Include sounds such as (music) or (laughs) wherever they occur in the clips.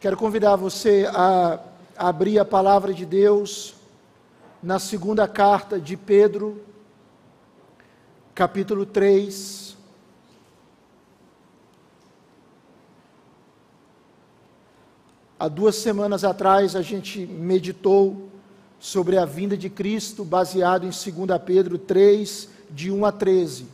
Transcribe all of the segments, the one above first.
Quero convidar você a abrir a palavra de Deus na segunda carta de Pedro, capítulo 3. Há duas semanas atrás a gente meditou sobre a vinda de Cristo, baseado em 2 Pedro 3, de 1 a 13.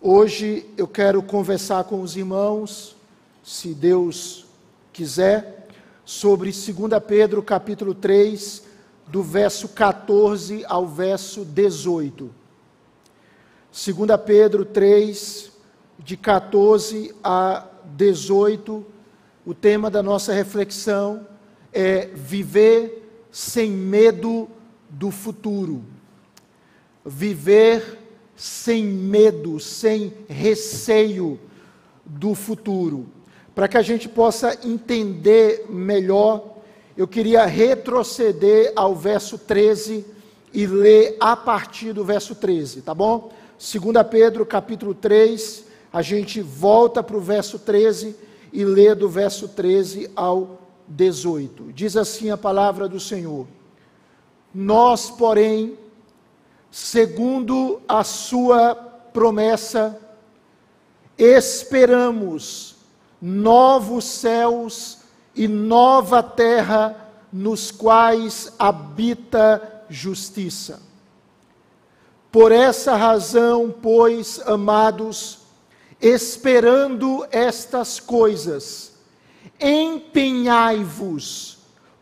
Hoje eu quero conversar com os irmãos, se Deus quiser, sobre 2 Pedro capítulo 3, do verso 14 ao verso 18. 2 Pedro 3, de 14 a 18, o tema da nossa reflexão é viver sem medo do futuro. Viver sem medo, sem receio do futuro. Para que a gente possa entender melhor, eu queria retroceder ao verso 13 e ler a partir do verso 13, tá bom? 2 Pedro capítulo 3, a gente volta para o verso 13 e lê do verso 13 ao 18. Diz assim a palavra do Senhor: Nós, porém, segundo a sua promessa, esperamos novos céus e nova terra nos quais habita justiça. Por essa razão, pois, amados, esperando estas coisas, empenhai-vos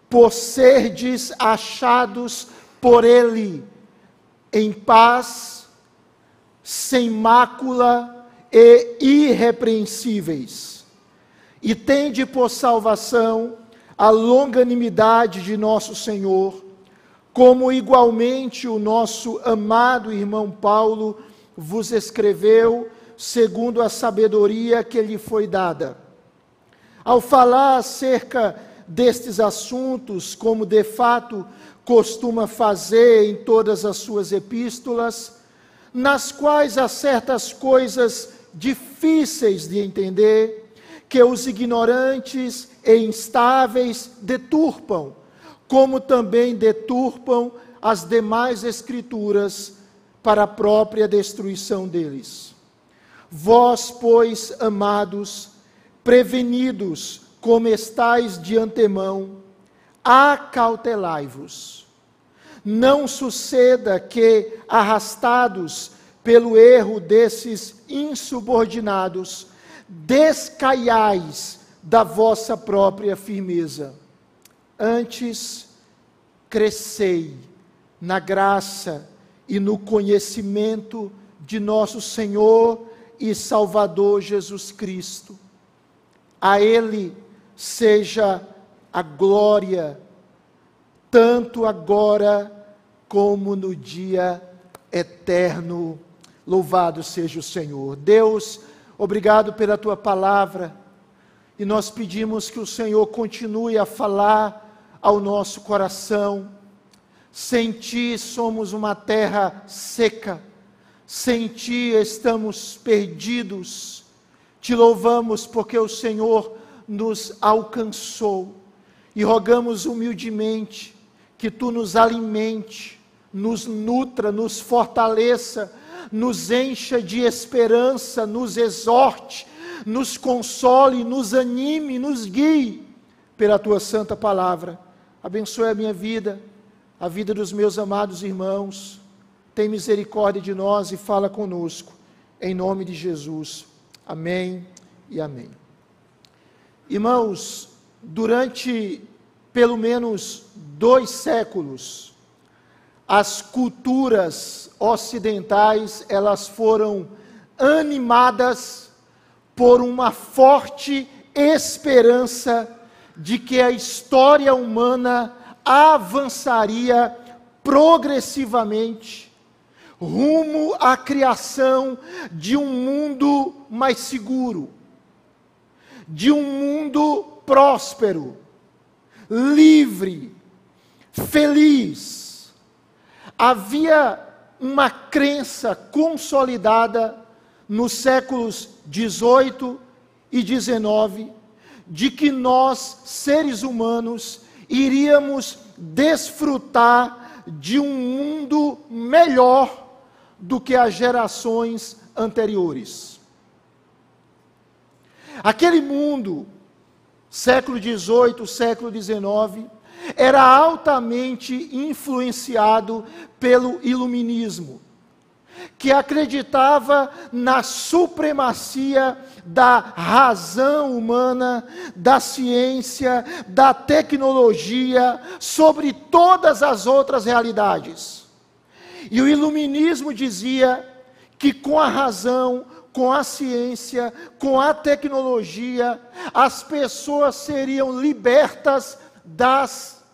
por serdes achados por Ele em paz, sem mácula e irrepreensíveis. E tende por salvação a longanimidade de nosso Senhor, como igualmente o nosso amado irmão Paulo vos escreveu, segundo a sabedoria que lhe foi dada. Ao falar acerca destes assuntos, como de fato costuma fazer em todas as suas epístolas, nas quais há certas coisas difíceis de entender, que os ignorantes e instáveis deturpam, como também deturpam as demais escrituras para a própria destruição deles. Vós, pois, amados, prevenidos como estáis de antemão, acautelai-vos. Não suceda que, arrastados pelo erro desses insubordinados, descaiais da vossa própria firmeza. Antes, crescei na graça e no conhecimento de nosso Senhor e Salvador Jesus Cristo. A Ele seja a glória, tanto agora como no dia eterno. Louvado seja o Senhor. Deus, obrigado pela tua palavra. E nós pedimos que o Senhor continue a falar ao nosso coração. Sem ti somos uma terra seca, sem ti estamos perdidos. Te louvamos porque o Senhor nos alcançou e rogamos humildemente que tu nos alimente, nos nutra, nos fortaleça, nos encha de esperança, nos exorte, nos console, nos anime, nos guie pela tua santa palavra. Abençoe a minha vida, a vida dos meus amados irmãos. Tem misericórdia de nós e fala conosco. Em nome de Jesus. Amém e amém. Irmãos, durante pelo menos dois séculos, as culturas ocidentais elas foram animadas por uma forte esperança de que a história humana avançaria progressivamente rumo à criação de um mundo mais seguro de um mundo próspero, livre, feliz. Havia uma crença consolidada nos séculos 18 e 19 de que nós, seres humanos, iríamos desfrutar de um mundo melhor do que as gerações anteriores. Aquele mundo, século XVIII, século XIX, era altamente influenciado pelo iluminismo, que acreditava na supremacia da razão humana, da ciência, da tecnologia sobre todas as outras realidades. E o iluminismo dizia que com a razão, com a ciência, com a tecnologia, as pessoas seriam libertas das,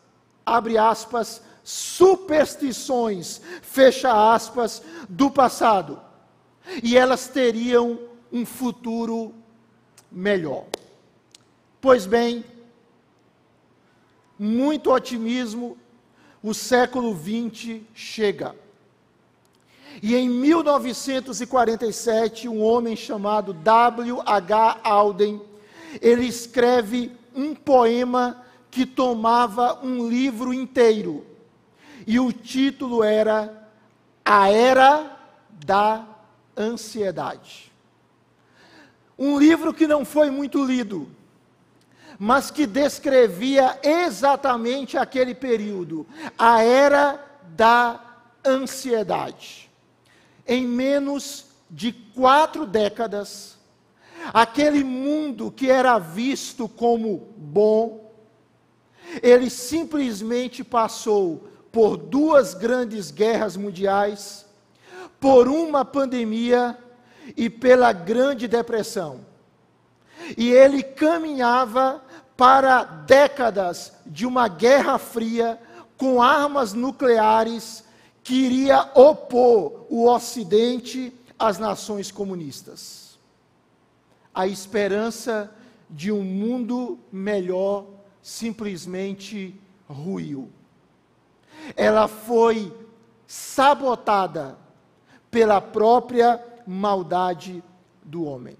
abre aspas, superstições, fecha aspas, do passado. E elas teriam um futuro melhor. Pois bem, muito otimismo, o século XX chega. E em 1947, um homem chamado W. H. Alden, ele escreve um poema que tomava um livro inteiro. E o título era A Era da Ansiedade. Um livro que não foi muito lido, mas que descrevia exatamente aquele período, a era da ansiedade em menos de quatro décadas, aquele mundo que era visto como bom, ele simplesmente passou por duas grandes guerras mundiais, por uma pandemia e pela Grande Depressão. E ele caminhava para décadas de uma guerra fria com armas nucleares que iria opor o Ocidente às nações comunistas. A esperança de um mundo melhor simplesmente ruiu. Ela foi sabotada pela própria maldade do homem.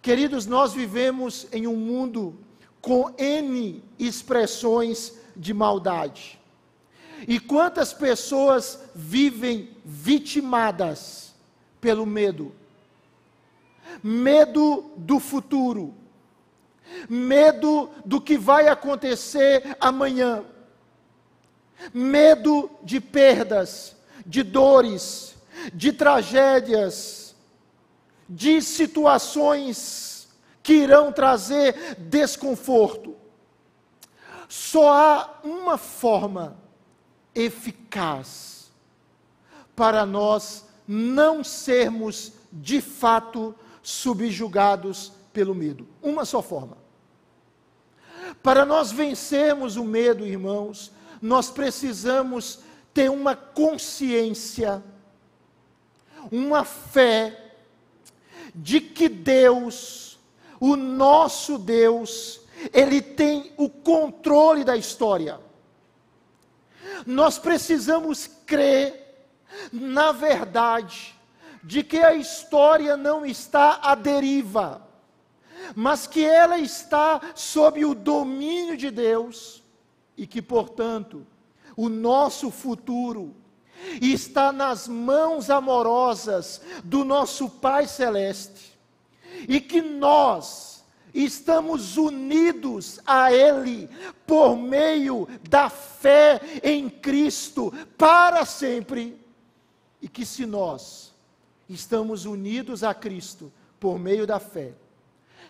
Queridos, nós vivemos em um mundo com N expressões de maldade. E quantas pessoas vivem vitimadas pelo medo? Medo do futuro, medo do que vai acontecer amanhã, medo de perdas, de dores, de tragédias, de situações que irão trazer desconforto. Só há uma forma eficaz para nós não sermos de fato subjugados pelo medo. Uma só forma. Para nós vencermos o medo, irmãos, nós precisamos ter uma consciência, uma fé de que Deus, o nosso Deus, Ele tem o controle da história. Nós precisamos crer na verdade de que a história não está à deriva, mas que ela está sob o domínio de Deus e que, portanto, o nosso futuro está nas mãos amorosas do nosso Pai Celeste e que nós, estamos unidos a Ele por meio da fé em Cristo para sempre. E que se nós estamos unidos a Cristo por meio da fé,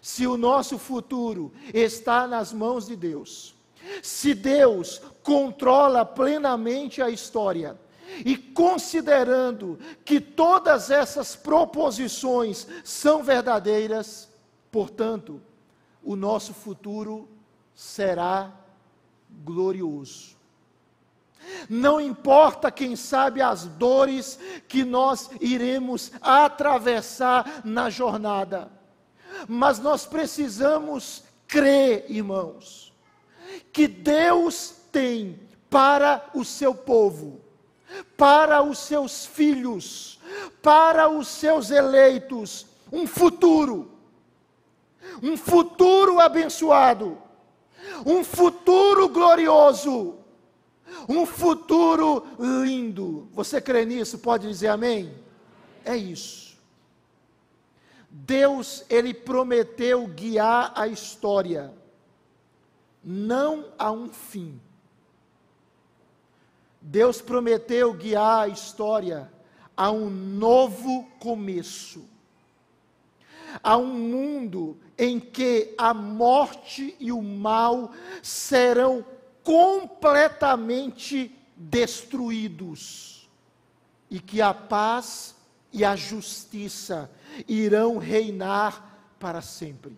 se o nosso futuro está nas mãos de Deus, se Deus controla plenamente a história, e considerando que todas essas proposições são verdadeiras, portanto, o nosso futuro será glorioso. Não importa, quem sabe, as dores que nós iremos atravessar na jornada, mas nós precisamos crer, irmãos, que Deus tem para o seu povo, para os seus filhos, para os seus eleitos, um futuro um futuro abençoado, um futuro glorioso, um futuro lindo. Você crê nisso? Pode dizer amém? É isso. Deus, ele prometeu guiar a história, não a um fim. Deus prometeu guiar a história a um novo começo, a um mundo em que a morte e o mal serão completamente destruídos e que a paz e a justiça irão reinar para sempre.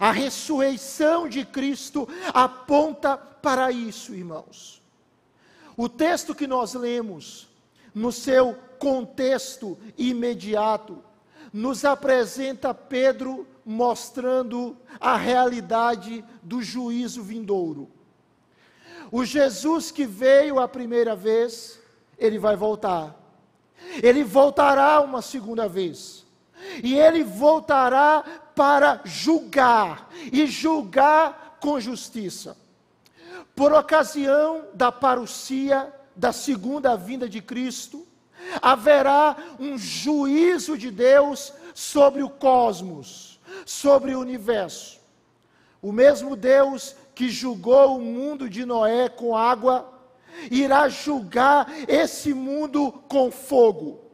A ressurreição de Cristo aponta para isso, irmãos. O texto que nós lemos, no seu contexto imediato, nos apresenta Pedro mostrando a realidade do juízo vindouro. O Jesus que veio a primeira vez, ele vai voltar. Ele voltará uma segunda vez. E ele voltará para julgar, e julgar com justiça. Por ocasião da parucia, da segunda vinda de Cristo, haverá um juízo de Deus sobre o cosmos, sobre o universo. O mesmo Deus que julgou o mundo de Noé com água, irá julgar esse mundo com fogo.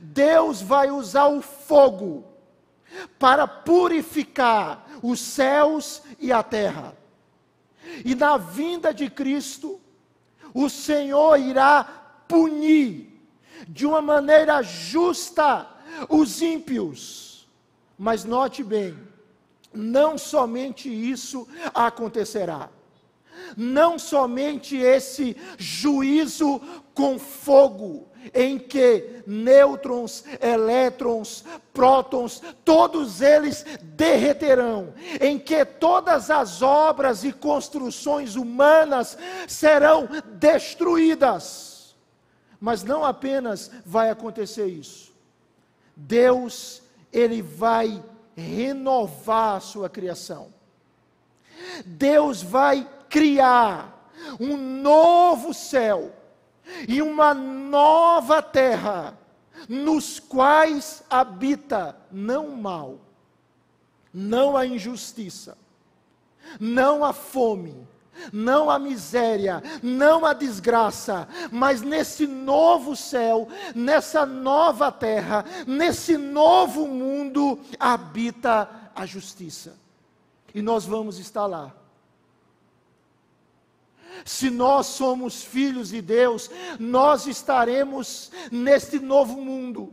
Deus vai usar o fogo para purificar os céus e a terra. E na vinda de Cristo, o Senhor irá punir de uma maneira justa os ímpios. Mas note bem, não somente isso acontecerá não somente esse juízo com fogo, em que nêutrons, elétrons, prótons, todos eles derreterão, em que todas as obras e construções humanas serão destruídas. Mas não apenas vai acontecer isso. Deus, ele vai renovar a sua criação. Deus vai criar um novo céu e uma nova terra, nos quais habita não o mal, não a injustiça, não a fome, não a miséria, não a desgraça, mas nesse novo céu, nessa nova terra, nesse novo mundo habita a justiça. E nós vamos estar lá se nós somos filhos de Deus, nós estaremos neste novo mundo.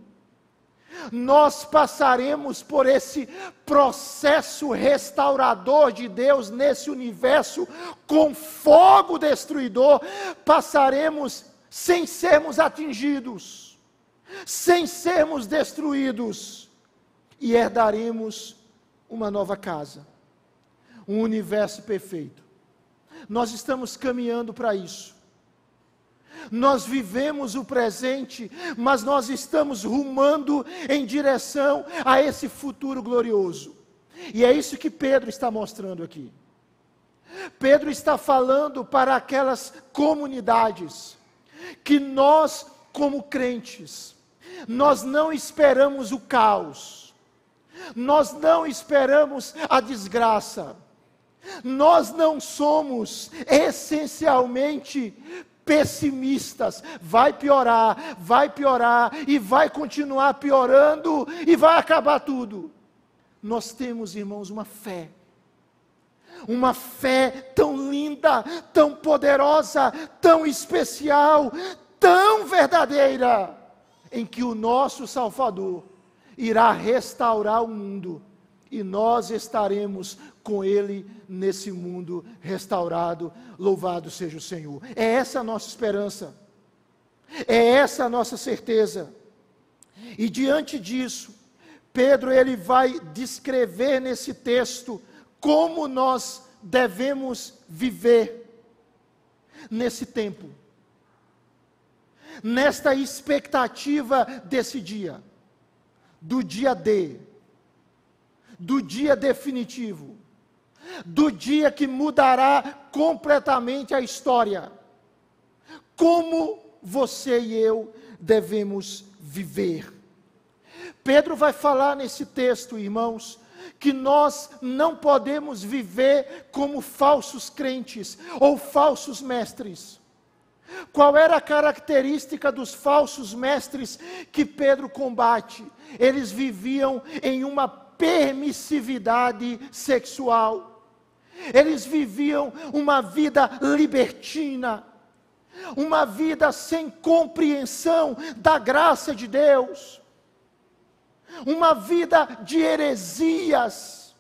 Nós passaremos por esse processo restaurador de Deus nesse universo com fogo destruidor, passaremos sem sermos atingidos, sem sermos destruídos, e herdaremos uma nova casa, um universo perfeito nós estamos caminhando para isso. Nós vivemos o presente, mas nós estamos rumando em direção a esse futuro glorioso. E é isso que Pedro está mostrando aqui. Pedro está falando para aquelas comunidades que nós, como crentes, nós não esperamos o caos, nós não esperamos a desgraça, nós não somos essencialmente pessimistas. Vai piorar, vai piorar e vai continuar piorando e vai acabar tudo. Nós temos, irmãos, uma fé. Uma fé tão linda, tão poderosa, tão especial, tão verdadeira, em que o nosso Salvador irá restaurar o mundo e nós estaremos com Ele nesse mundo restaurado. Louvado seja o Senhor. É essa a nossa esperança, é essa a nossa certeza. E diante disso, Pedro ele vai descrever nesse texto como nós devemos viver nesse tempo, nesta expectativa desse dia, do dia D, do dia definitivo, do dia que mudará completamente a história. Como você e eu devemos viver. Pedro vai falar nesse texto, irmãos, que nós não podemos viver como falsos crentes ou falsos mestres. Qual era a característica dos falsos mestres que Pedro combate? Eles viviam em uma permissividade sexual. Eles viviam uma vida libertina, uma vida sem compreensão da graça de Deus uma vida de heresias,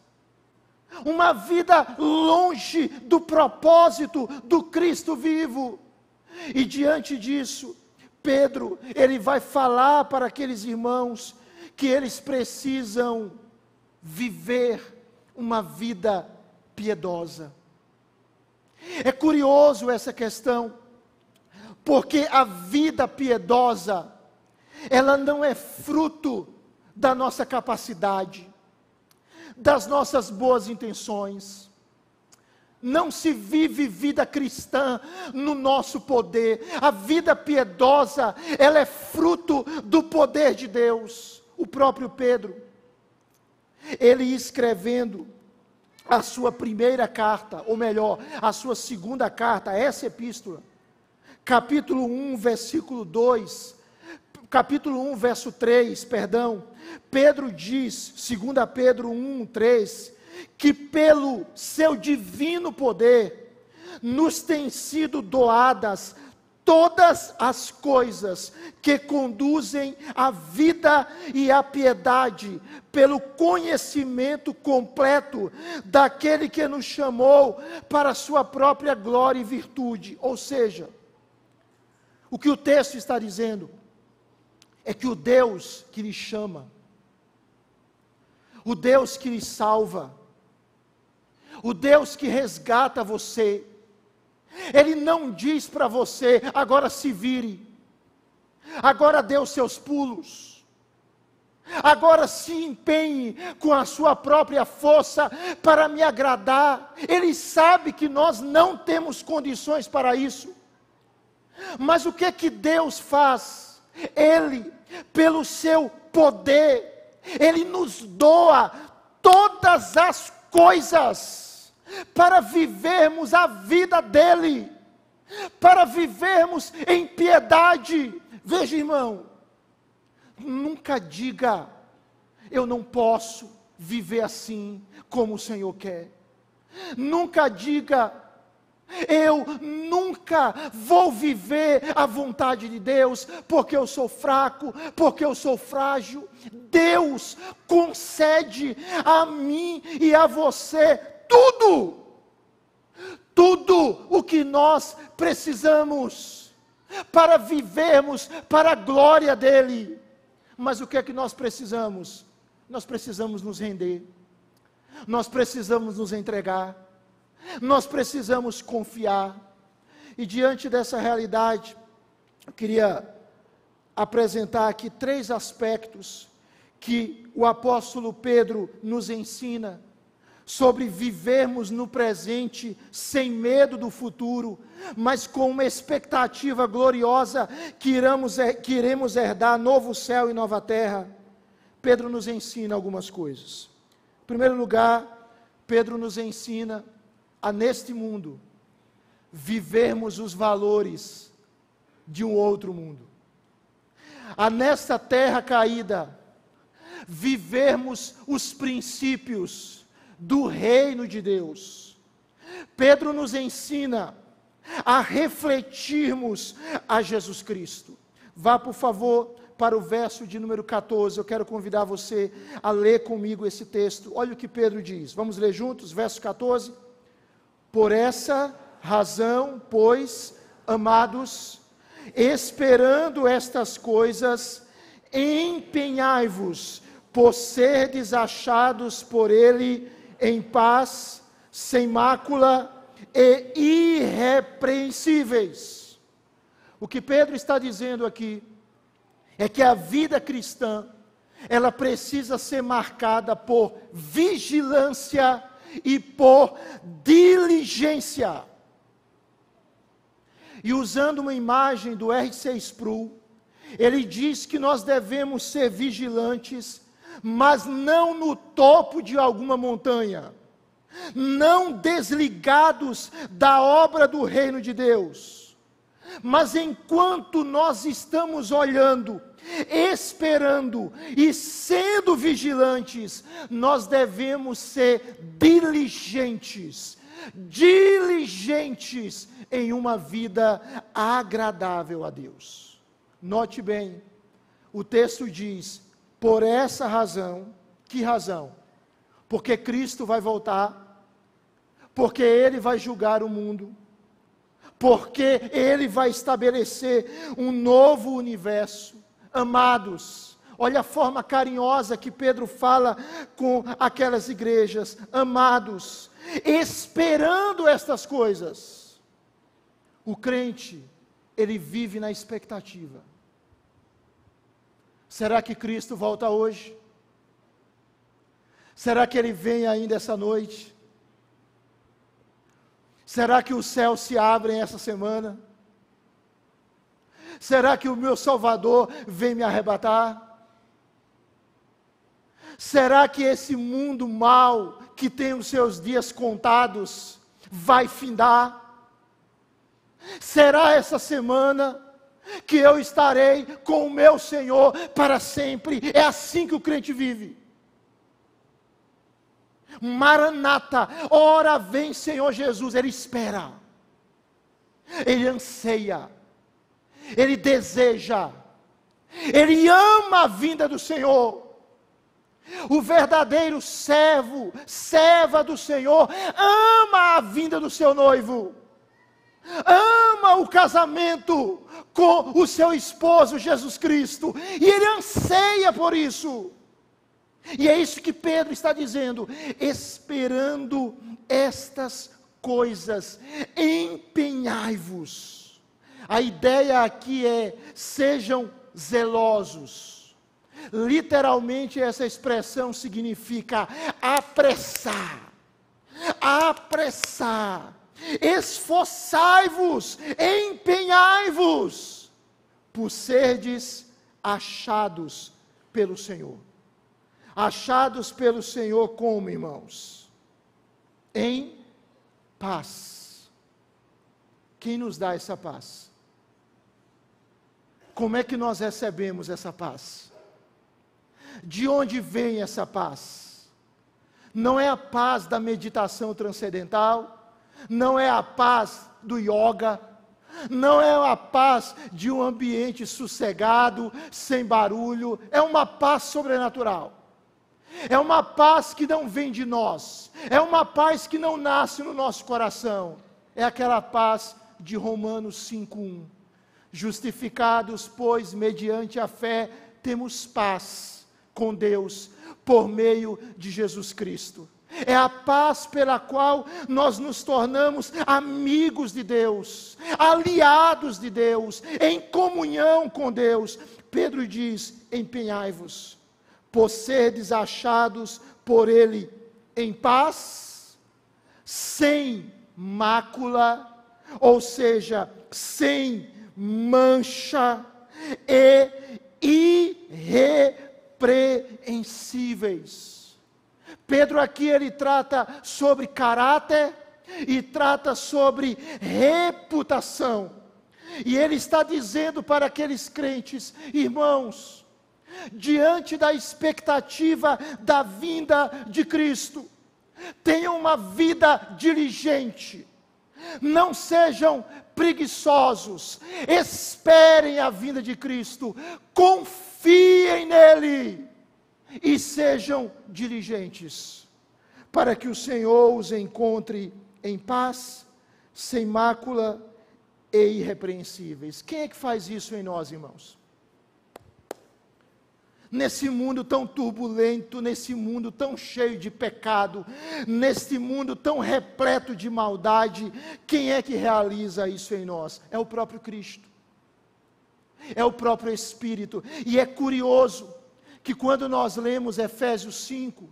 uma vida longe do propósito do Cristo vivo. E diante disso, Pedro, ele vai falar para aqueles irmãos que eles precisam viver uma vida piedosa. É curioso essa questão, porque a vida piedosa, ela não é fruto da nossa capacidade, das nossas boas intenções. Não se vive vida cristã no nosso poder. A vida piedosa, ela é fruto do poder de Deus. O próprio Pedro, ele escrevendo a sua primeira carta, ou melhor, a sua segunda carta, essa epístola, capítulo 1, versículo 2, capítulo 1, verso 3, perdão, Pedro diz, 2 Pedro 1, 3, que pelo seu divino poder nos têm sido doadas todas as coisas que conduzem à vida e à piedade, pelo conhecimento completo daquele que nos chamou para a sua própria glória e virtude. Ou seja, o que o texto está dizendo é que o Deus que lhe chama, o Deus que lhe salva, o Deus que resgata você, Ele não diz para você, agora se vire, agora dê os seus pulos, agora se empenhe com a sua própria força para me agradar. Ele sabe que nós não temos condições para isso. Mas o que que Deus faz? Ele, pelo seu poder, Ele nos doa todas as coisas para vivermos a vida dEle, para vivermos em piedade. Veja, irmão, nunca diga, eu não posso viver assim como o Senhor quer. Nunca diga, eu nunca vou viver a vontade de Deus, porque eu sou fraco, porque eu sou frágil. Deus concede a mim e a você tudo, tudo o que nós precisamos para vivermos para a glória dEle. Mas o que é que nós precisamos? Nós precisamos nos render, nós precisamos nos entregar nós precisamos confiar. E diante dessa realidade, eu queria apresentar aqui três aspectos que o apóstolo Pedro nos ensina sobre vivermos no presente sem medo do futuro, mas com uma expectativa gloriosa que, iramos, que iremos herdar novo céu e nova terra. Pedro nos ensina algumas coisas. Em primeiro lugar, Pedro nos ensina a neste mundo vivermos os valores de um outro mundo. A nesta terra caída vivermos os princípios do reino de Deus. Pedro nos ensina a refletirmos a Jesus Cristo. Vá, por favor, para o verso de número 14. Eu quero convidar você a ler comigo esse texto. Olha o que Pedro diz. Vamos ler juntos, verso 14. Por essa razão, pois, amados, esperando estas coisas, empenhai-vos por serdes achados por Ele em paz, sem mácula e irrepreensíveis. O que Pedro está dizendo aqui é que a vida cristã, ela precisa ser marcada por vigilância e por diligência. E usando uma imagem do R6 Spru, ele diz que nós devemos ser vigilantes, mas não no topo de alguma montanha, não desligados da obra do reino de Deus. Mas enquanto nós estamos olhando, esperando e sendo vigilantes, nós devemos ser diligentes, diligentes em uma vida agradável a Deus. Note bem, o texto diz: por essa razão, que razão? Porque Cristo vai voltar, porque Ele vai julgar o mundo, porque Ele vai estabelecer um novo universo. Amados, olha a forma carinhosa que Pedro fala com aquelas igrejas, amados, esperando estas coisas. O crente, ele vive na expectativa. Será que Cristo volta hoje? Será que ele vem ainda essa noite? Será que os céus se abrem essa semana? Será que o meu Salvador vem me arrebatar? Será que esse mundo mal, que tem os seus dias contados, vai findar? Será essa semana que eu estarei com o meu Senhor para sempre. É assim que o crente vive. Maranata, ora vem Senhor Jesus, ele espera, ele anseia, ele deseja, ele ama a vinda do Senhor. O verdadeiro servo, serva do Senhor, ama a vinda do seu noivo ama o casamento com o seu esposo Jesus Cristo, e ele anseia por isso. E é isso que Pedro está dizendo, esperando estas coisas, empenhai-vos. A ideia aqui é: sejam zelosos. Literalmente, essa expressão significa apressar. Apressar esforçai-vos, empenhai-vos, por serdes achados pelo Senhor. Achados pelo Senhor como, irmãos? Em paz. Quem nos dá essa paz? Como é que nós recebemos essa paz? De onde vem essa paz? Não é a paz da meditação transcendental, não é a paz do yoga, não é a paz de um ambiente sossegado, sem barulho, é uma paz sobrenatural. É uma paz que não vem de nós, é uma paz que não nasce no nosso coração. É aquela paz de Romanos 5:1. Justificados, pois, mediante a fé, temos paz com Deus por meio de Jesus Cristo. É a paz pela qual nós nos tornamos amigos de Deus, aliados de Deus, em comunhão com Deus. Pedro diz: empenhai-vos, por serdes achados por Ele em paz, sem mácula, ou seja, sem mancha e irrepreensíveis. Pedro aqui ele trata sobre caráter e trata sobre reputação. E ele está dizendo para aqueles crentes, irmãos, diante da expectativa da vinda de Cristo, tenham uma vida diligente, não sejam preguiçosos, esperem a vinda de Cristo, confiem nele e sejam diligentes, para que o Senhor os encontre em paz, sem mácula e irrepreensíveis. Quem é que faz isso em nós, irmãos? Nesse mundo tão turbulento, nesse mundo tão cheio de pecado, nesse mundo tão repleto de maldade, quem é que realiza isso em nós? É o próprio Cristo, é o próprio Espírito, e é curioso que quando nós lemos Efésios 5,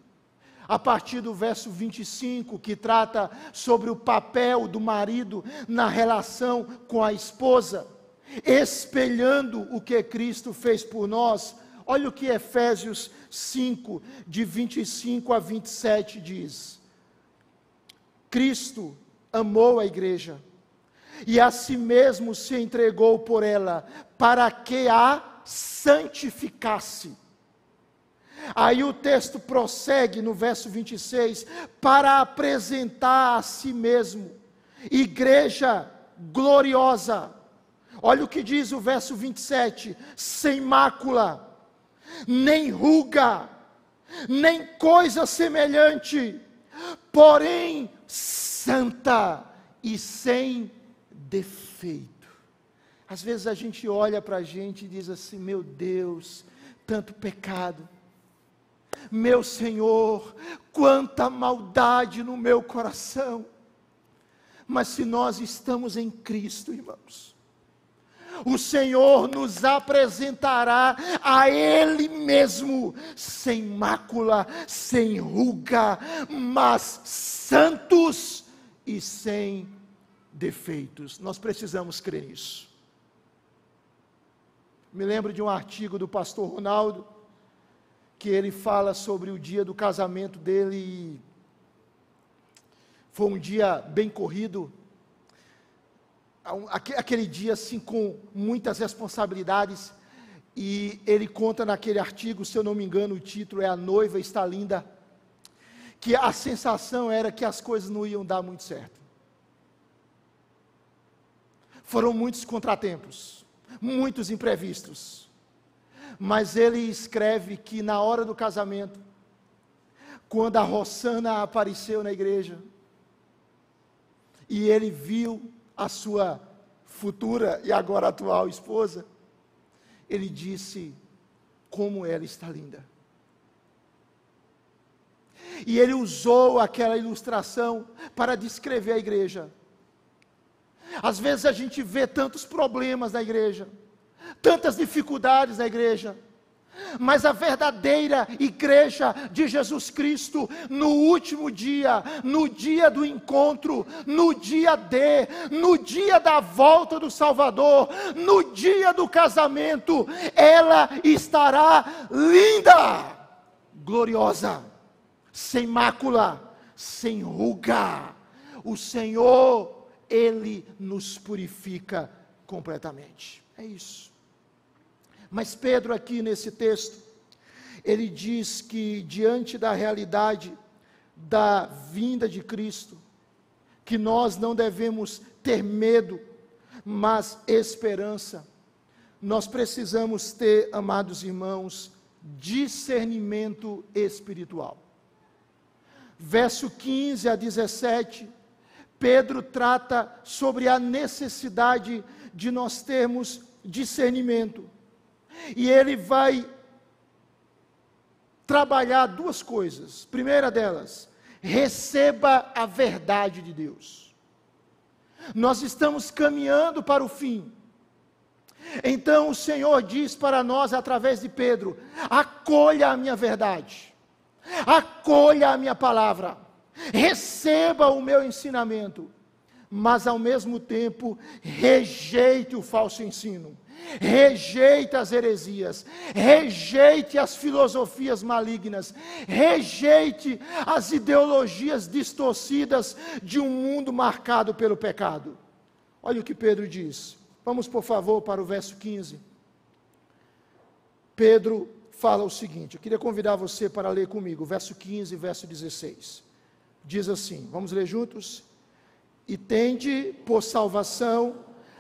a partir do verso 25, que trata sobre o papel do marido na relação com a esposa, espelhando o que Cristo fez por nós. Olha o que Efésios 5, de 25 a 27 diz: Cristo amou a igreja e a si mesmo se entregou por ela, para que a santificasse Aí o texto prossegue no verso 26, para apresentar a si mesmo, igreja gloriosa. Olha o que diz o verso 27, sem mácula, nem ruga, nem coisa semelhante, porém santa e sem defeito. Às vezes a gente olha para a gente e diz assim: meu Deus, tanto pecado meu Senhor, quanta maldade no meu coração. Mas se nós estamos em Cristo, irmãos, o Senhor nos apresentará a Ele mesmo, sem mácula, sem ruga, mas santos e sem defeitos. Nós precisamos crer nisso. Me lembro de um artigo do pastor Ronaldo, que ele fala sobre o dia do casamento dele. Foi um dia bem corrido, aquele dia assim com muitas responsabilidades. E ele conta naquele artigo, se eu não me engano, o título é A Noiva Está Linda, que a sensação era que as coisas não iam dar muito certo. Foram muitos contratempos, muitos imprevistos mas ele escreve que na hora do casamento, quando a Rossana apareceu na igreja, e ele viu a sua futura e agora atual esposa, ele disse: Como ela está linda. E ele usou aquela ilustração para descrever a igreja. Às vezes a gente vê tantos problemas na igreja, tantas dificuldades na igreja. Mas a verdadeira igreja de Jesus Cristo, no último dia, no dia do encontro, no dia D, no dia da volta do Salvador, no dia do casamento, ela estará linda, gloriosa, sem mácula, sem ruga. O Senhor, Ele nos purifica completamente. É isso. Mas Pedro, aqui nesse texto, ele diz que diante da realidade da vinda de Cristo, que nós não devemos ter medo, mas esperança. Nós precisamos ter, amados irmãos, discernimento espiritual. Verso 15 a 17, Pedro trata sobre a necessidade de nós termos discernimento. E ele vai trabalhar duas coisas. Primeira delas, receba a verdade de Deus. Nós estamos caminhando para o fim. Então o Senhor diz para nós através de Pedro: acolha a minha verdade, acolha a minha palavra, receba o meu ensinamento, mas ao mesmo tempo rejeite o falso ensino rejeite as heresias, rejeite as filosofias malignas, rejeite as ideologias distorcidas de um mundo marcado pelo pecado. Olha o que Pedro diz. Vamos, por favor, para o verso 15. Pedro fala o seguinte: eu queria convidar você para ler comigo, verso 15 e verso 16. Diz assim: vamos ler juntos? E tende por salvação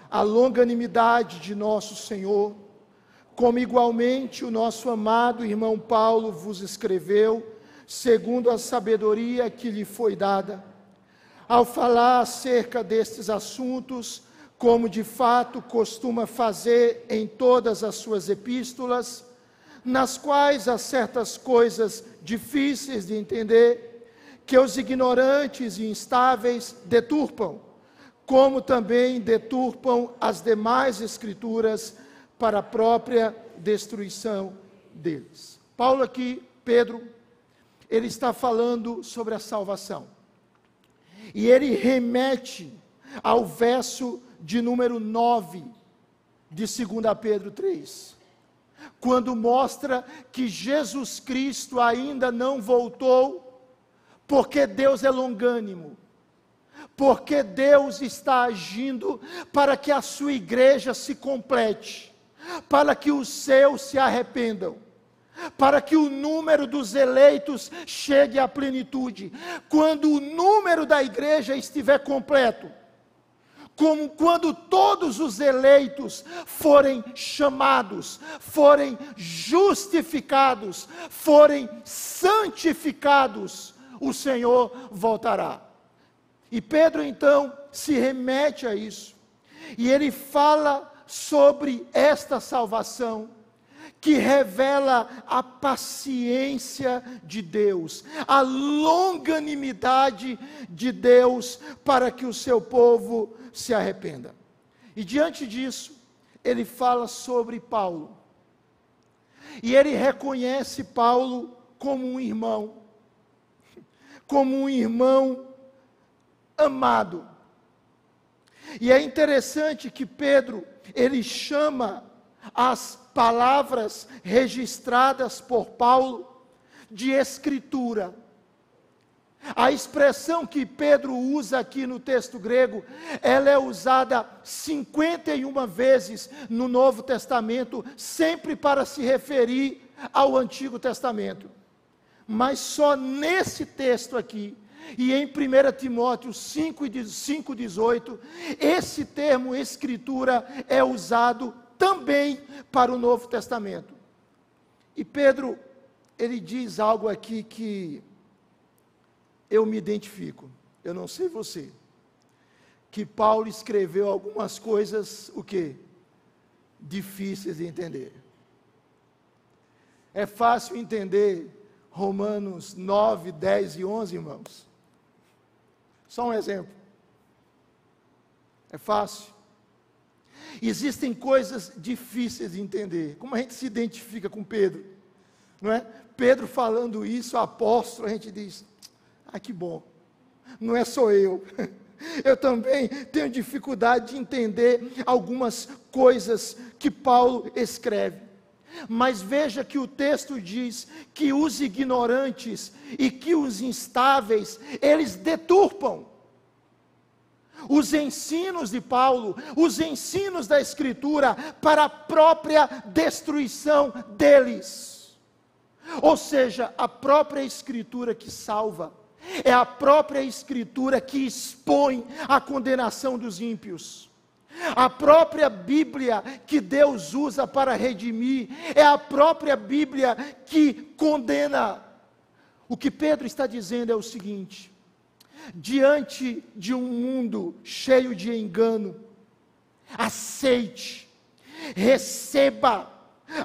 a longanimidade de nosso Senhor, como igualmente o nosso amado irmão Paulo vos escreveu, segundo a sabedoria que lhe foi dada. Ao falar acerca destes assuntos, como de fato costuma fazer em todas as suas epístolas, nas quais há certas coisas difíceis de entender, que os ignorantes e instáveis deturpam como também deturpam as demais escrituras para a própria destruição deles. Paulo aqui, Pedro, ele está falando sobre a salvação. E ele remete ao verso de número 9 de 2 Pedro 3, quando mostra que Jesus Cristo ainda não voltou, porque Deus é longânimo, porque Deus está agindo para que a sua igreja se complete, para que os seus se arrependam para que o número dos eleitos chegue à plenitude. Quando o número da igreja estiver completo, como quando todos os eleitos forem chamados, forem justificados, forem santificados, o Senhor voltará. E Pedro então se remete a isso, e ele fala sobre esta salvação que revela a paciência de Deus, a longanimidade de Deus para que o seu povo se arrependa. E diante disso, ele fala sobre Paulo. E ele reconhece Paulo como um irmão, como um irmão amado. E é interessante que Pedro, ele chama as palavras registradas por Paulo de escritura. A expressão que Pedro usa aqui no texto grego, ela é usada 51 vezes no Novo Testamento, sempre para se referir ao Antigo Testamento. Mas só nesse texto aqui, e em 1 Timóteo 5,18, esse termo escritura é usado também para o Novo Testamento. E Pedro, ele diz algo aqui que eu me identifico. Eu não sei você. Que Paulo escreveu algumas coisas, o que? Difíceis de entender. É fácil entender Romanos 9, 10 e 11, irmãos? Só um exemplo. É fácil. Existem coisas difíceis de entender. Como a gente se identifica com Pedro? Não é? Pedro falando isso, apóstolo, a gente diz: "Ah, que bom. Não é só eu. (laughs) Eu também tenho dificuldade de entender algumas coisas que Paulo escreve. Mas veja que o texto diz que os ignorantes e que os instáveis, eles deturpam os ensinos de Paulo, os ensinos da Escritura para a própria destruição deles. Ou seja, a própria Escritura que salva, é a própria Escritura que expõe a condenação dos ímpios. A própria Bíblia que Deus usa para redimir, é a própria Bíblia que condena. O que Pedro está dizendo é o seguinte: diante de um mundo cheio de engano, aceite, receba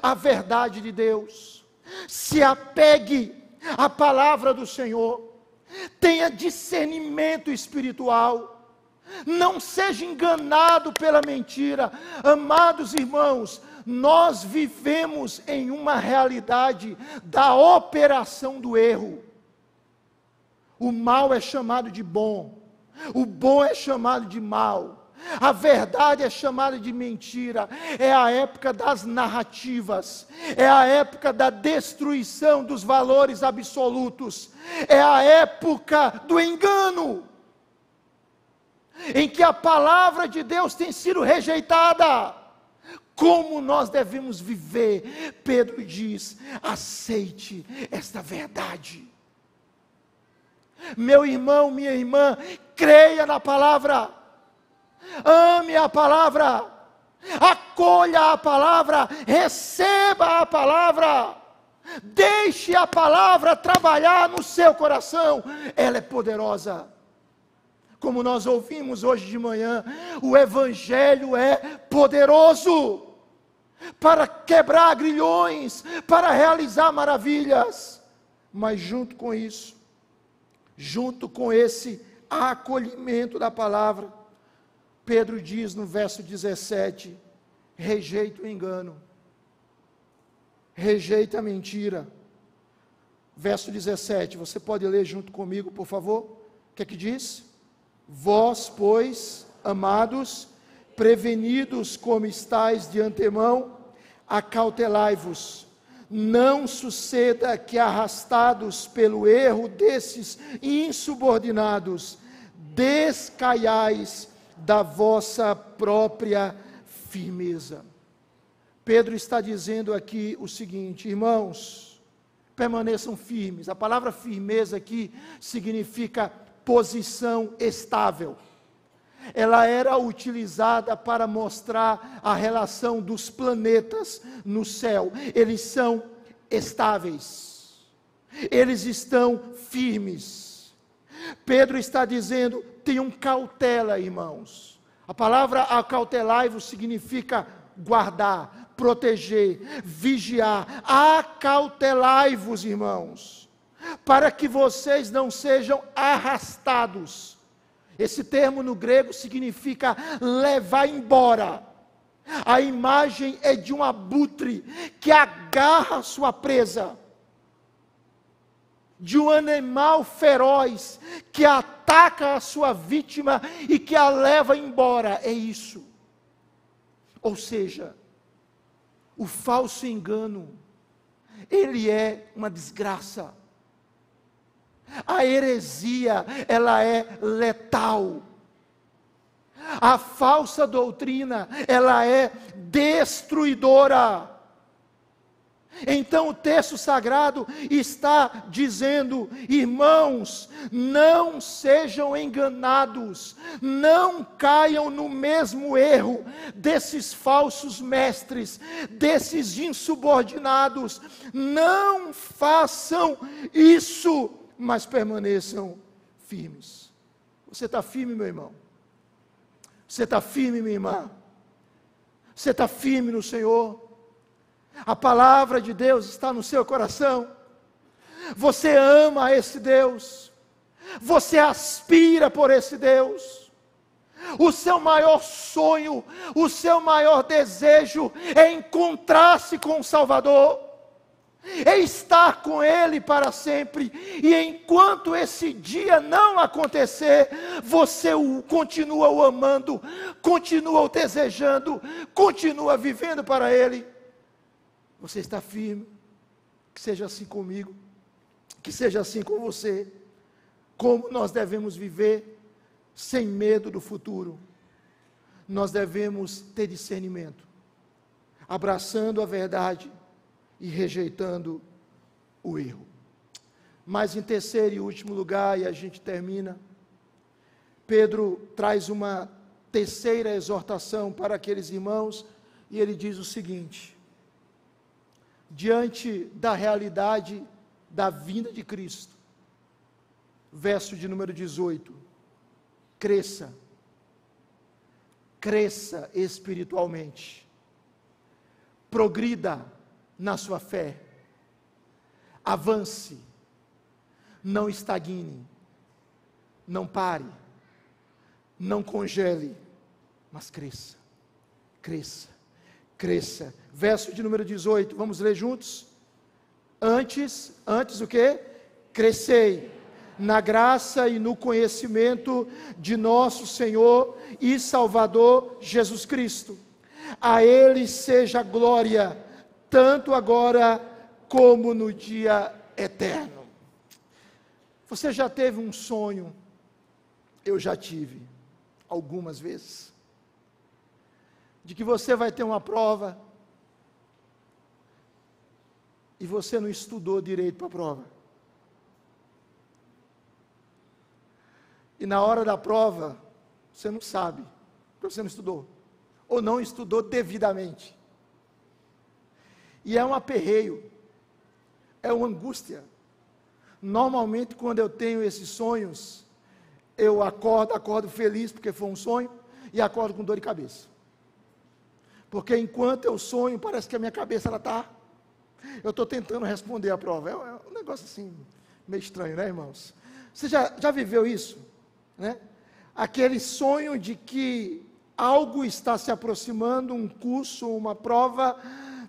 a verdade de Deus, se apegue à palavra do Senhor, tenha discernimento espiritual, não seja enganado pela mentira. Amados irmãos, nós vivemos em uma realidade da operação do erro. O mal é chamado de bom, o bom é chamado de mal. A verdade é chamada de mentira. É a época das narrativas. É a época da destruição dos valores absolutos. É a época do engano. Em que a palavra de Deus tem sido rejeitada. Como nós devemos viver? Pedro diz: aceite esta verdade. Meu irmão, minha irmã, creia na palavra, ame a palavra, acolha a palavra, receba a palavra, deixe a palavra trabalhar no seu coração, ela é poderosa. Como nós ouvimos hoje de manhã, o Evangelho é poderoso para quebrar grilhões, para realizar maravilhas, mas junto com isso, junto com esse acolhimento da palavra, Pedro diz no verso 17: rejeita o engano, rejeita a mentira, verso 17. Você pode ler junto comigo, por favor? O que é que diz? Vós, pois, amados, prevenidos como estáis de antemão, acautelai-vos. Não suceda que, arrastados pelo erro desses insubordinados, descaiais da vossa própria firmeza. Pedro está dizendo aqui o seguinte, irmãos, permaneçam firmes. A palavra firmeza aqui significa posição estável. Ela era utilizada para mostrar a relação dos planetas no céu. Eles são estáveis. Eles estão firmes. Pedro está dizendo: tenham cautela, irmãos. A palavra acautelai-vos significa guardar, proteger, vigiar. Acautelai-vos, irmãos, para que vocês não sejam arrastados. Esse termo no grego significa levar embora. A imagem é de um abutre que agarra sua presa de um animal feroz que ataca a sua vítima e que a leva embora. É isso. Ou seja, o falso engano, ele é uma desgraça. A heresia, ela é letal. A falsa doutrina, ela é destruidora. Então o texto sagrado está dizendo: irmãos, não sejam enganados, não caiam no mesmo erro desses falsos mestres, desses insubordinados, não façam isso, mas permaneçam firmes. Você está firme, meu irmão? Você está firme, minha irmã? Você está firme no Senhor? A palavra de Deus está no seu coração. Você ama esse Deus. Você aspira por esse Deus. O seu maior sonho, o seu maior desejo é encontrar-se com o Salvador, é estar com Ele para sempre. E enquanto esse dia não acontecer, você o continua o amando, continua o desejando, continua vivendo para Ele. Você está firme? Que seja assim comigo, que seja assim com você. Como nós devemos viver sem medo do futuro? Nós devemos ter discernimento, abraçando a verdade e rejeitando o erro. Mas em terceiro e último lugar, e a gente termina, Pedro traz uma terceira exortação para aqueles irmãos, e ele diz o seguinte: diante da realidade da vinda de Cristo. Verso de número 18: cresça, cresça espiritualmente, progrida na sua fé, avance, não estagne, não pare, não congele, mas cresça, cresça cresça. Verso de número 18, vamos ler juntos? Antes, antes o que? Crescei na graça e no conhecimento de nosso Senhor e Salvador Jesus Cristo. A Ele seja glória, tanto agora como no dia eterno. Você já teve um sonho? Eu já tive, algumas vezes de que você vai ter uma prova e você não estudou direito para a prova. E na hora da prova, você não sabe, porque você não estudou, ou não estudou devidamente. E é um aperreio, é uma angústia. Normalmente, quando eu tenho esses sonhos, eu acordo, acordo feliz porque foi um sonho, e acordo com dor de cabeça. Porque enquanto eu sonho, parece que a minha cabeça ela está. Eu estou tentando responder a prova. É, é um negócio assim, meio estranho, né, irmãos? Você já, já viveu isso? Né? Aquele sonho de que algo está se aproximando, um curso, uma prova,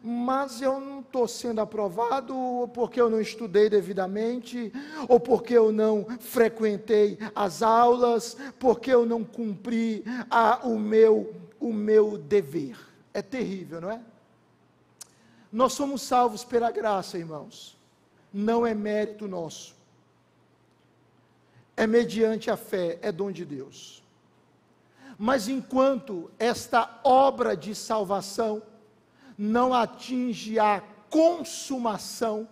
mas eu não estou sendo aprovado, ou porque eu não estudei devidamente, ou porque eu não frequentei as aulas, porque eu não cumpri a, o, meu, o meu dever. É terrível, não é? Nós somos salvos pela graça, irmãos. Não é mérito nosso. É mediante a fé, é dom de Deus. Mas enquanto esta obra de salvação não atinge a consumação,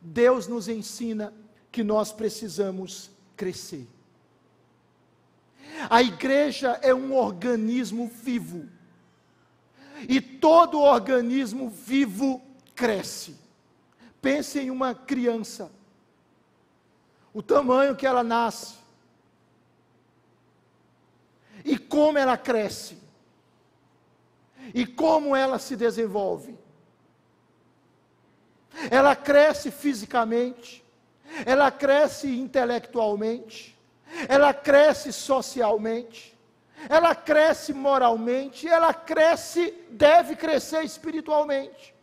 Deus nos ensina que nós precisamos crescer. A igreja é um organismo vivo. E todo organismo vivo cresce. Pense em uma criança. O tamanho que ela nasce. E como ela cresce. E como ela se desenvolve. Ela cresce fisicamente, ela cresce intelectualmente, ela cresce socialmente, ela cresce moralmente, ela cresce, deve crescer espiritualmente.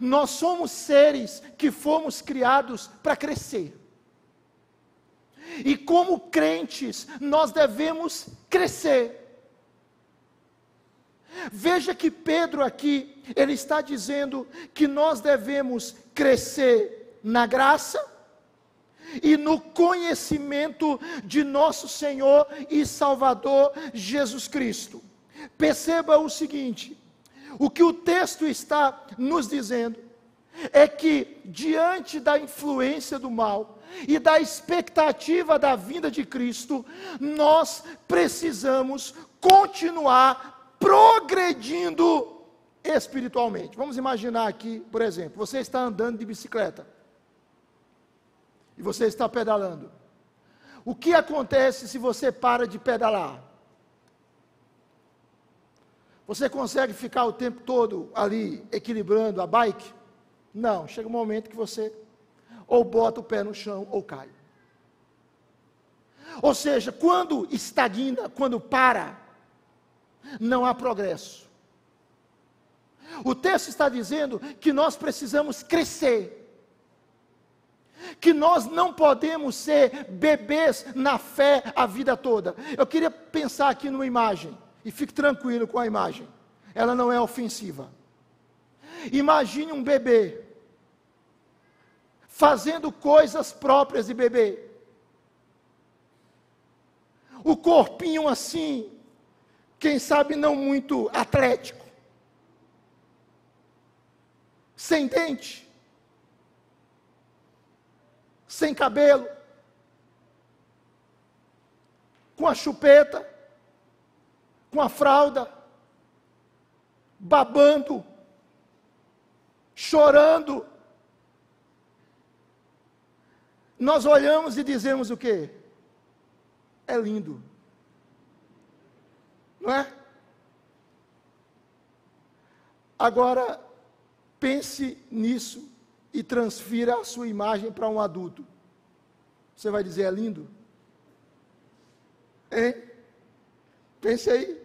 Nós somos seres que fomos criados para crescer. E como crentes, nós devemos crescer. Veja que Pedro aqui, ele está dizendo que nós devemos crescer na graça e no conhecimento de nosso Senhor e Salvador Jesus Cristo. Perceba o seguinte: o que o texto está nos dizendo é que, diante da influência do mal e da expectativa da vinda de Cristo, nós precisamos continuar progredindo espiritualmente. Vamos imaginar aqui, por exemplo, você está andando de bicicleta e você está pedalando. O que acontece se você para de pedalar? Você consegue ficar o tempo todo ali equilibrando a bike? Não, chega um momento que você ou bota o pé no chão ou cai. Ou seja, quando estagna, quando para, não há progresso. O texto está dizendo que nós precisamos crescer que nós não podemos ser bebês na fé a vida toda. Eu queria pensar aqui numa imagem, e fique tranquilo com a imagem, ela não é ofensiva. Imagine um bebê fazendo coisas próprias de bebê. O corpinho assim, quem sabe não muito atlético, sem dente, sem cabelo, com a chupeta, com a fralda, babando, chorando. Nós olhamos e dizemos o quê? É lindo. Não é? Agora, pense nisso e transfira a sua imagem para um adulto. Você vai dizer, é lindo? Hein? Pense aí.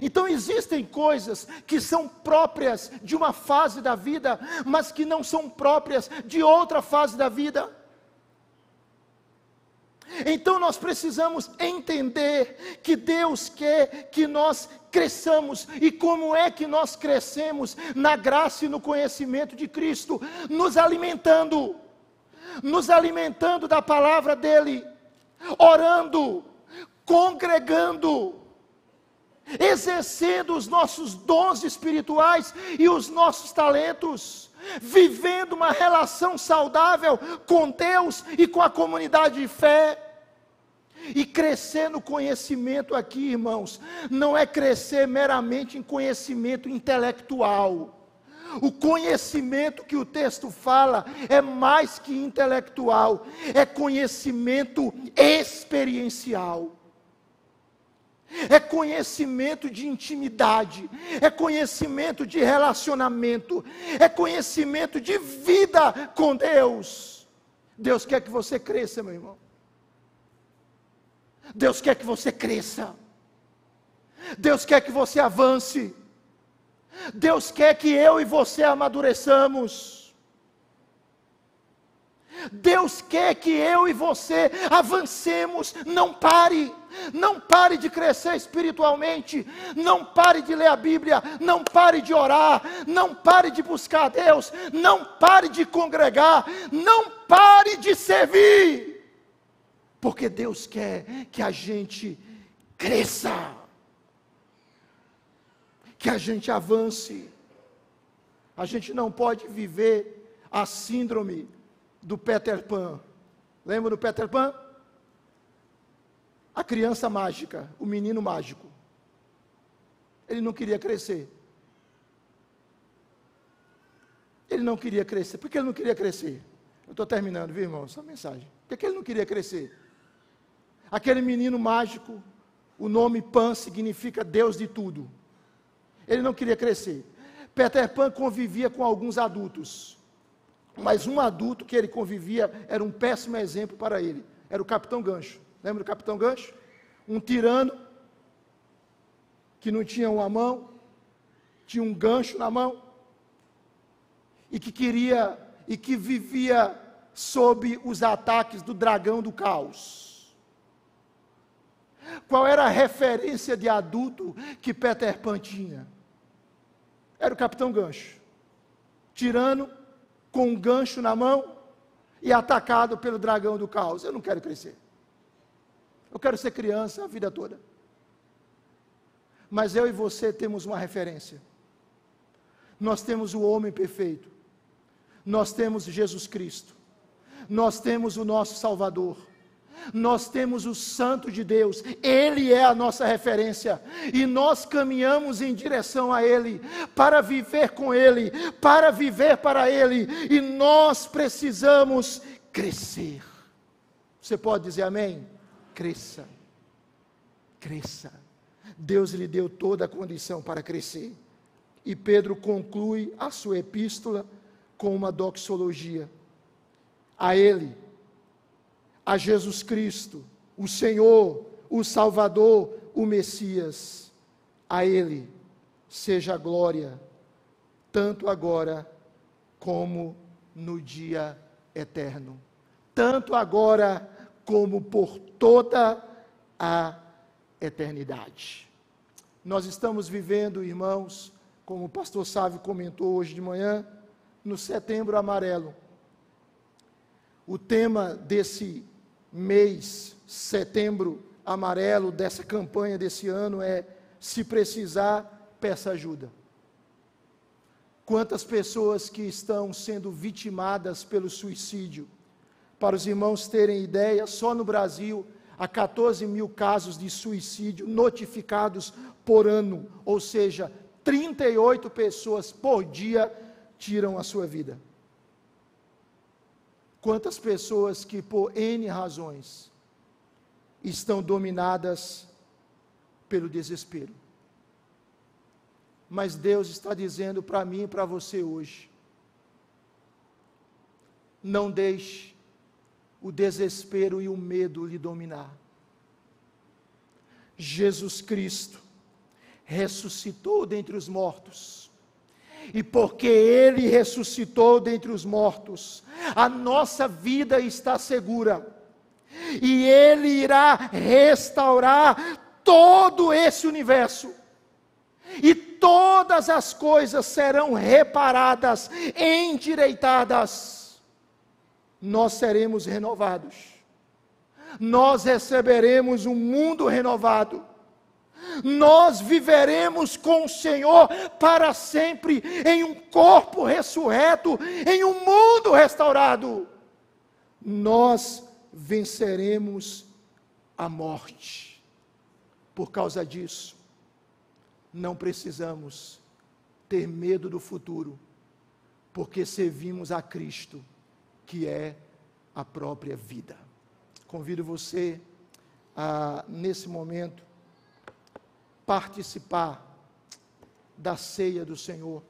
Então existem coisas que são próprias de uma fase da vida, mas que não são próprias de outra fase da vida. Então nós precisamos entender que Deus quer que nós cresçamos. E como é que nós crescemos? Na graça e no conhecimento de Cristo, nos alimentando, nos alimentando da palavra dEle, orando, congregando, exercendo os nossos dons espirituais e os nossos talentos, vivendo uma relação saudável com Deus e com a comunidade de fé. E crescer no conhecimento aqui, irmãos, não é crescer meramente em conhecimento intelectual. O conhecimento que o texto fala é mais que intelectual, é conhecimento experiencial. É conhecimento de intimidade, é conhecimento de relacionamento, é conhecimento de vida com Deus. Deus quer que você cresça, meu irmão. Deus quer que você cresça. Deus quer que você avance. Deus quer que eu e você amadureçamos. Deus quer que eu e você avancemos, não pare, não pare de crescer espiritualmente, não pare de ler a Bíblia, não pare de orar, não pare de buscar a Deus, não pare de congregar, não pare de servir, porque Deus quer que a gente cresça, que a gente avance. A gente não pode viver a síndrome do Peter Pan. Lembra do Peter Pan? A criança mágica, o menino mágico. Ele não queria crescer. Ele não queria crescer. Por que ele não queria crescer? Eu estou terminando, viu, irmão, essa mensagem. Por que ele não queria crescer? Aquele menino mágico, o nome Pan significa Deus de tudo. Ele não queria crescer. Peter Pan convivia com alguns adultos. Mas um adulto que ele convivia era um péssimo exemplo para ele. Era o Capitão Gancho. Lembra do Capitão Gancho? Um tirano que não tinha uma mão, tinha um gancho na mão e que queria e que vivia sob os ataques do dragão do caos. Qual era a referência de adulto que Peter Pan tinha? Era o Capitão Gancho. Tirano, com um gancho na mão e atacado pelo dragão do caos. Eu não quero crescer. Eu quero ser criança a vida toda. Mas eu e você temos uma referência. Nós temos o homem perfeito. Nós temos Jesus Cristo. Nós temos o nosso Salvador nós temos o Santo de Deus, Ele é a nossa referência, e nós caminhamos em direção a Ele, para viver com Ele, para viver para Ele, e nós precisamos crescer. Você pode dizer amém? Cresça, cresça. Deus lhe deu toda a condição para crescer. E Pedro conclui a sua epístola com uma doxologia. A Ele, a Jesus Cristo, o Senhor, o Salvador, o Messias. A Ele seja a glória, tanto agora como no dia eterno. Tanto agora como por toda a eternidade. Nós estamos vivendo, irmãos, como o pastor Sávio comentou hoje de manhã, no setembro amarelo. O tema desse mês, setembro amarelo dessa campanha desse ano é: se precisar, peça ajuda. Quantas pessoas que estão sendo vitimadas pelo suicídio? Para os irmãos terem ideia, só no Brasil há 14 mil casos de suicídio notificados por ano, ou seja, 38 pessoas por dia tiram a sua vida. Quantas pessoas que por N razões estão dominadas pelo desespero. Mas Deus está dizendo para mim e para você hoje: não deixe o desespero e o medo lhe dominar. Jesus Cristo ressuscitou dentre os mortos e porque Ele ressuscitou dentre os mortos, a nossa vida está segura, e Ele irá restaurar todo esse universo, e todas as coisas serão reparadas, endireitadas, nós seremos renovados, nós receberemos um mundo renovado nós viveremos com o Senhor para sempre, em um corpo ressurreto, em um mundo restaurado. Nós venceremos a morte. Por causa disso, não precisamos ter medo do futuro, porque servimos a Cristo, que é a própria vida. Convido você a, nesse momento, participar da ceia do Senhor.